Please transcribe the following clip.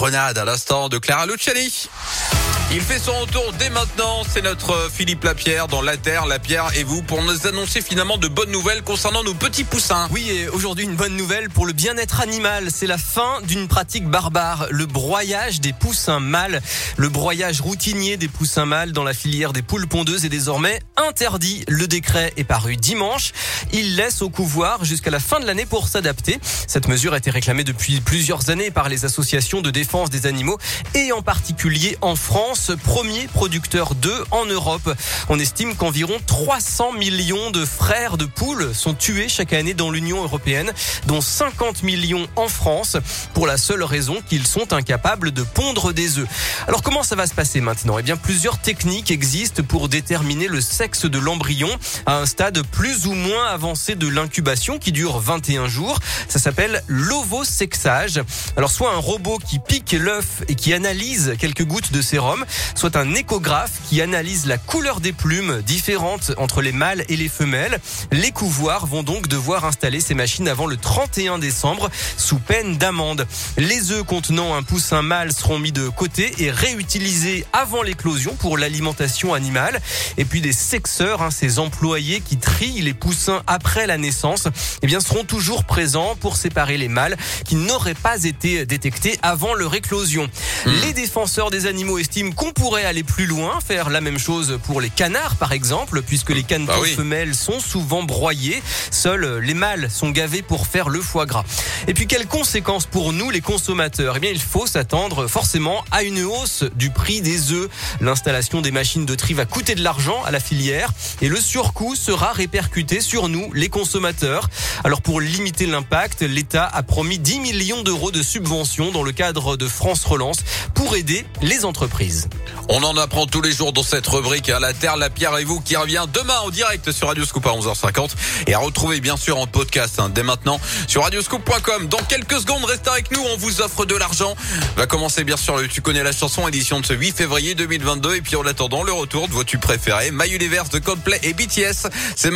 Grenade à l'instant de Clara Luciani. Il fait son retour dès maintenant. C'est notre Philippe Lapierre dans La Terre, La Pierre et vous pour nous annoncer finalement de bonnes nouvelles concernant nos petits poussins. Oui, et aujourd'hui une bonne nouvelle pour le bien-être animal. C'est la fin d'une pratique barbare, le broyage des poussins mâles. Le broyage routinier des poussins mâles dans la filière des poules pondeuses est désormais interdit. Le décret est paru dimanche. Il laisse au couvoir jusqu'à la fin de l'année pour s'adapter. Cette mesure a été réclamée depuis plusieurs années par les associations de défense des animaux et en particulier en France premier producteur d'œufs en Europe. On estime qu'environ 300 millions de frères de poules sont tués chaque année dans l'Union européenne, dont 50 millions en France, pour la seule raison qu'ils sont incapables de pondre des œufs. Alors comment ça va se passer maintenant? Eh bien, plusieurs techniques existent pour déterminer le sexe de l'embryon à un stade plus ou moins avancé de l'incubation qui dure 21 jours. Ça s'appelle l'ovosexage. Alors soit un robot qui pique l'œuf et qui analyse quelques gouttes de sérum, soit un échographe qui analyse la couleur des plumes différentes entre les mâles et les femelles. Les couvoirs vont donc devoir installer ces machines avant le 31 décembre sous peine d'amende. Les œufs contenant un poussin mâle seront mis de côté et réutilisés avant l'éclosion pour l'alimentation animale. Et puis des sexeurs, hein, ces employés qui trient les poussins après la naissance, eh bien seront toujours présents pour séparer les mâles qui n'auraient pas été détectés avant leur éclosion. Hmm. Les défenseurs des animaux estiment qu'on pourrait aller plus loin, faire la même chose pour les canards par exemple, puisque les canetons bah femelles sont souvent broyés. Seuls les mâles sont gavés pour faire le foie gras. Et puis quelles conséquences pour nous les consommateurs? Eh bien il faut s'attendre forcément à une hausse du prix des œufs. L'installation des machines de tri va coûter de l'argent à la filière et le surcoût sera répercuté sur nous les consommateurs. Alors pour limiter l'impact, l'État a promis 10 millions d'euros de subventions dans le cadre de France Relance pour aider les entreprises. On en apprend tous les jours dans cette rubrique à La Terre, la Pierre et vous qui revient demain en direct sur Radioscoop à 11h50 et à retrouver bien sûr en podcast hein, dès maintenant sur radioscoop.com. Dans quelques secondes, restez avec nous, on vous offre de l'argent. Va commencer bien sûr le Tu connais la chanson édition de ce 8 février 2022 et puis en attendant le retour de vos tubes préférés, My Universe de Coldplay et BTS. C'est